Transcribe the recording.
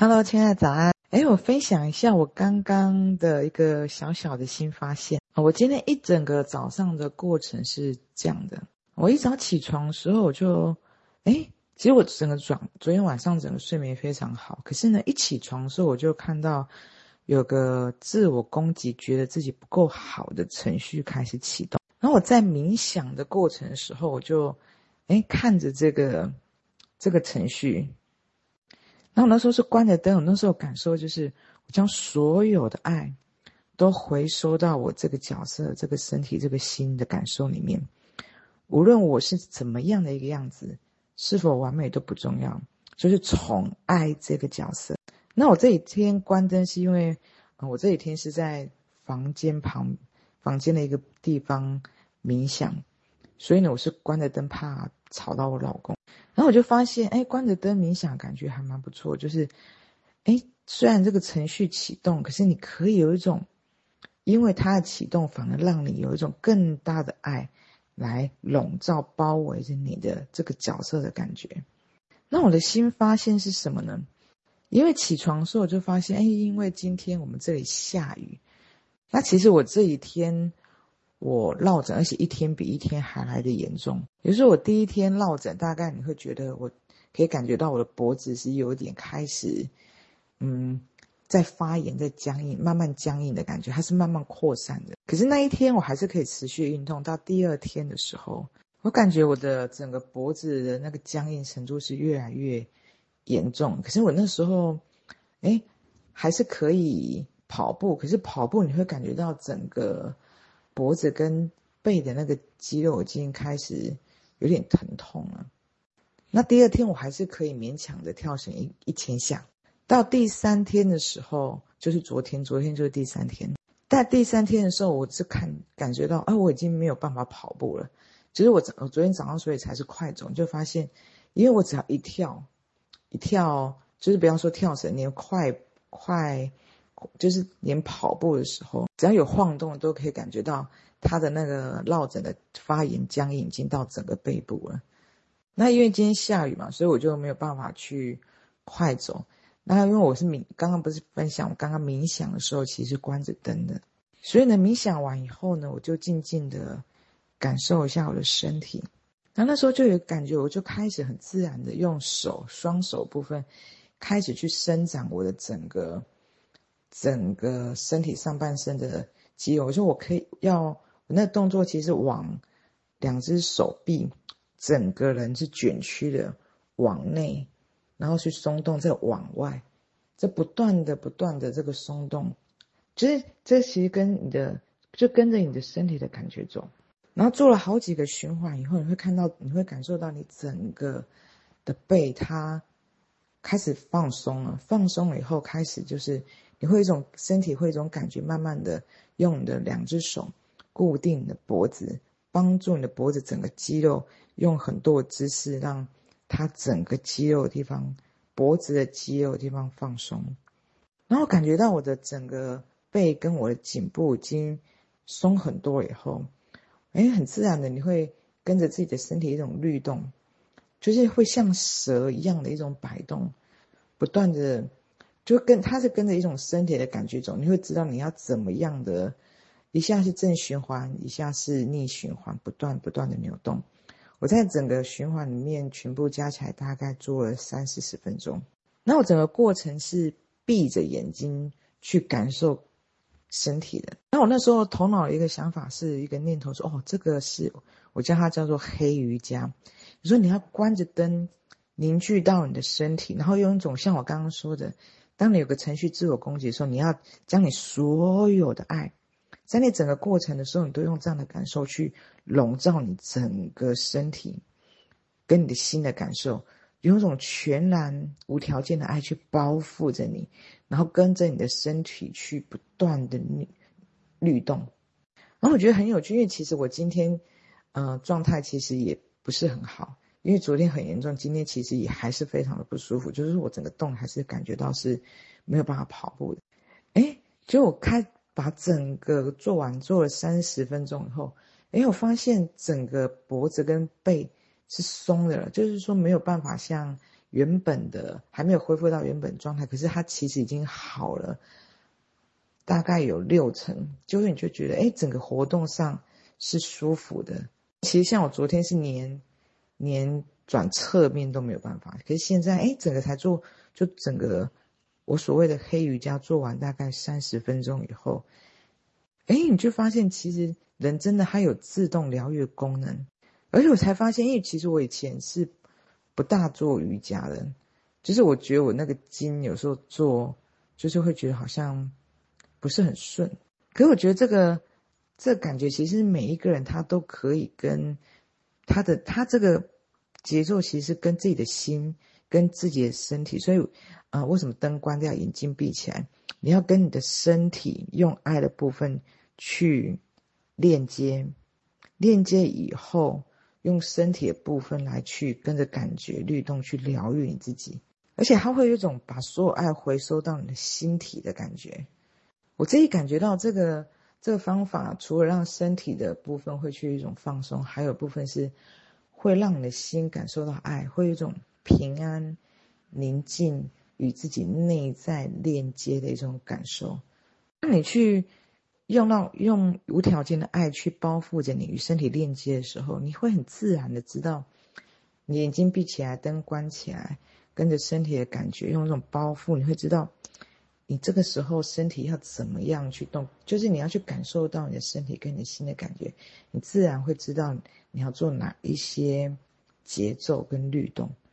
Hello，亲爱的早安。哎，我分享一下我刚刚的一个小小的新发现啊。我今天一整个早上的过程是这样的：我一早起床的时候，我就，哎，其实我整个转，昨天晚上整个睡眠非常好。可是呢，一起床的时候，我就看到有个自我攻击，觉得自己不够好的程序开始启动。然后我在冥想的过程的时候，我就，哎，看着这个这个程序。然后那时候是关着灯，我那时候感受就是，我将所有的爱都回收到我这个角色、这个身体、这个心的感受里面。无论我是怎么样的一个样子，是否完美都不重要，就是宠爱这个角色。那我这几天关灯是因为，我这几天是在房间旁、房间的一个地方冥想，所以呢，我是关着灯，怕吵到我老公。然后我就发现，哎，关着灯冥想感觉还蛮不错。就是，哎，虽然这个程序启动，可是你可以有一种，因为它的启动，反而让你有一种更大的爱来笼罩、包围着你的这个角色的感觉。那我的新发现是什么呢？因为起床的时候我就发现，哎，因为今天我们这里下雨，那其实我这一天。我落枕，而且一天比一天还来得严重。有时候我第一天落枕，大概你会觉得我可以感觉到我的脖子是有点开始，嗯，在发炎，在僵硬，慢慢僵硬的感觉，它是慢慢扩散的。可是那一天我还是可以持续运动。到第二天的时候，我感觉我的整个脖子的那个僵硬程度是越来越严重。可是我那时候，哎，还是可以跑步。可是跑步你会感觉到整个。脖子跟背的那个肌肉已经开始有点疼痛了。那第二天我还是可以勉强的跳绳一一千下。到第三天的时候，就是昨天，昨天就是第三天。但第三天的时候，我是看感觉到，啊，我已经没有办法跑步了。其实我早，我昨天早上所以才是快走，就发现，因为我只要一跳，一跳，就是不要说跳绳，连快快。就是连跑步的时候，只要有晃动，都可以感觉到他的那个落枕的发炎僵硬已经到整个背部了。那因为今天下雨嘛，所以我就没有办法去快走。那因为我是冥，刚刚不是分享，我刚刚冥想的时候其实关着灯的，所以呢，冥想完以后呢，我就静静的感受一下我的身体。然后那时候就有感觉，我就开始很自然的用手双手部分开始去伸展我的整个。整个身体上半身的肌肉，我说我可以要我那个动作，其实往两只手臂，整个人是卷曲的往内，然后去松动，再往外，这不断的不断的这个松动，就是这其实跟你的就跟着你的身体的感觉走，然后做了好几个循环以后，你会看到你会感受到你整个的背它开始放松了，放松了以后开始就是。你会有一种身体会有一种感觉，慢慢的用你的两只手固定你的脖子，帮助你的脖子整个肌肉用很多的姿势，让它整个肌肉的地方，脖子的肌肉地方放松，然后感觉到我的整个背跟我的颈部已经松很多以后，哎，很自然的你会跟着自己的身体一种律动，就是会像蛇一样的一种摆动，不断的。就跟它是跟着一种身体的感觉走，你会知道你要怎么样的，一下是正循环，一下是逆循环，不断不断的扭动。我在整个循环里面全部加起来大概做了三四十分钟。那我整个过程是闭着眼睛去感受身体的。那我那时候头脑一个想法是一个念头说：哦，这个是我叫它叫做黑瑜伽。你说你要关着灯凝聚到你的身体，然后用一种像我刚刚说的。当你有个程序自我攻击的时候，你要将你所有的爱，在你整个过程的时候，你都用这样的感受去笼罩你整个身体，跟你的心的感受，用一种全然无条件的爱去包覆着你，然后跟着你的身体去不断的律律动。然后我觉得很有趣，因为其实我今天，呃，状态其实也不是很好。因为昨天很严重，今天其实也还是非常的不舒服，就是我整个动还是感觉到是没有办法跑步的。哎，就我开把整个做完做了三十分钟以后，哎，我发现整个脖子跟背是松的了，就是说没有办法像原本的还没有恢复到原本状态，可是它其实已经好了，大概有六成，就是你就觉得，哎，整个活动上是舒服的。其实像我昨天是粘连转侧面都没有办法，可是现在，哎，整个才做，就整个我所谓的黑瑜伽做完大概三十分钟以后，哎，你就发现其实人真的还有自动疗愈功能，而且我才发现，因为其实我以前是。不大做瑜伽的，就是我觉得我那个筋有时候做，就是会觉得好像不是很顺。可是我觉得这个这感觉，其实每一个人他都可以跟他的他这个节奏，其实跟自己的心跟自己的身体。所以，啊、为什么灯关掉，眼睛闭起来？你要跟你的身体用爱的部分去链接，链接以后。用身体的部分来去跟着感觉律动去疗愈你自己，而且它会有一种把所有爱回收到你的心体的感觉。我自己感觉到这个这个方法，除了让身体的部分会去一种放松，还有部分是会让你的心感受到爱，会有一种平安、宁静与自己内在链接的一种感受。那你去。用到用无条件的爱去包覆着你与身体链接的时候，你会很自然的知道，你眼睛闭起来，灯关起来，跟着身体的感觉，用这种包覆，你会知道，你这个时候身体要怎么样去动，就是你要去感受到你的身体跟你心的感觉，你自然会知道你要做哪一些节奏跟律动。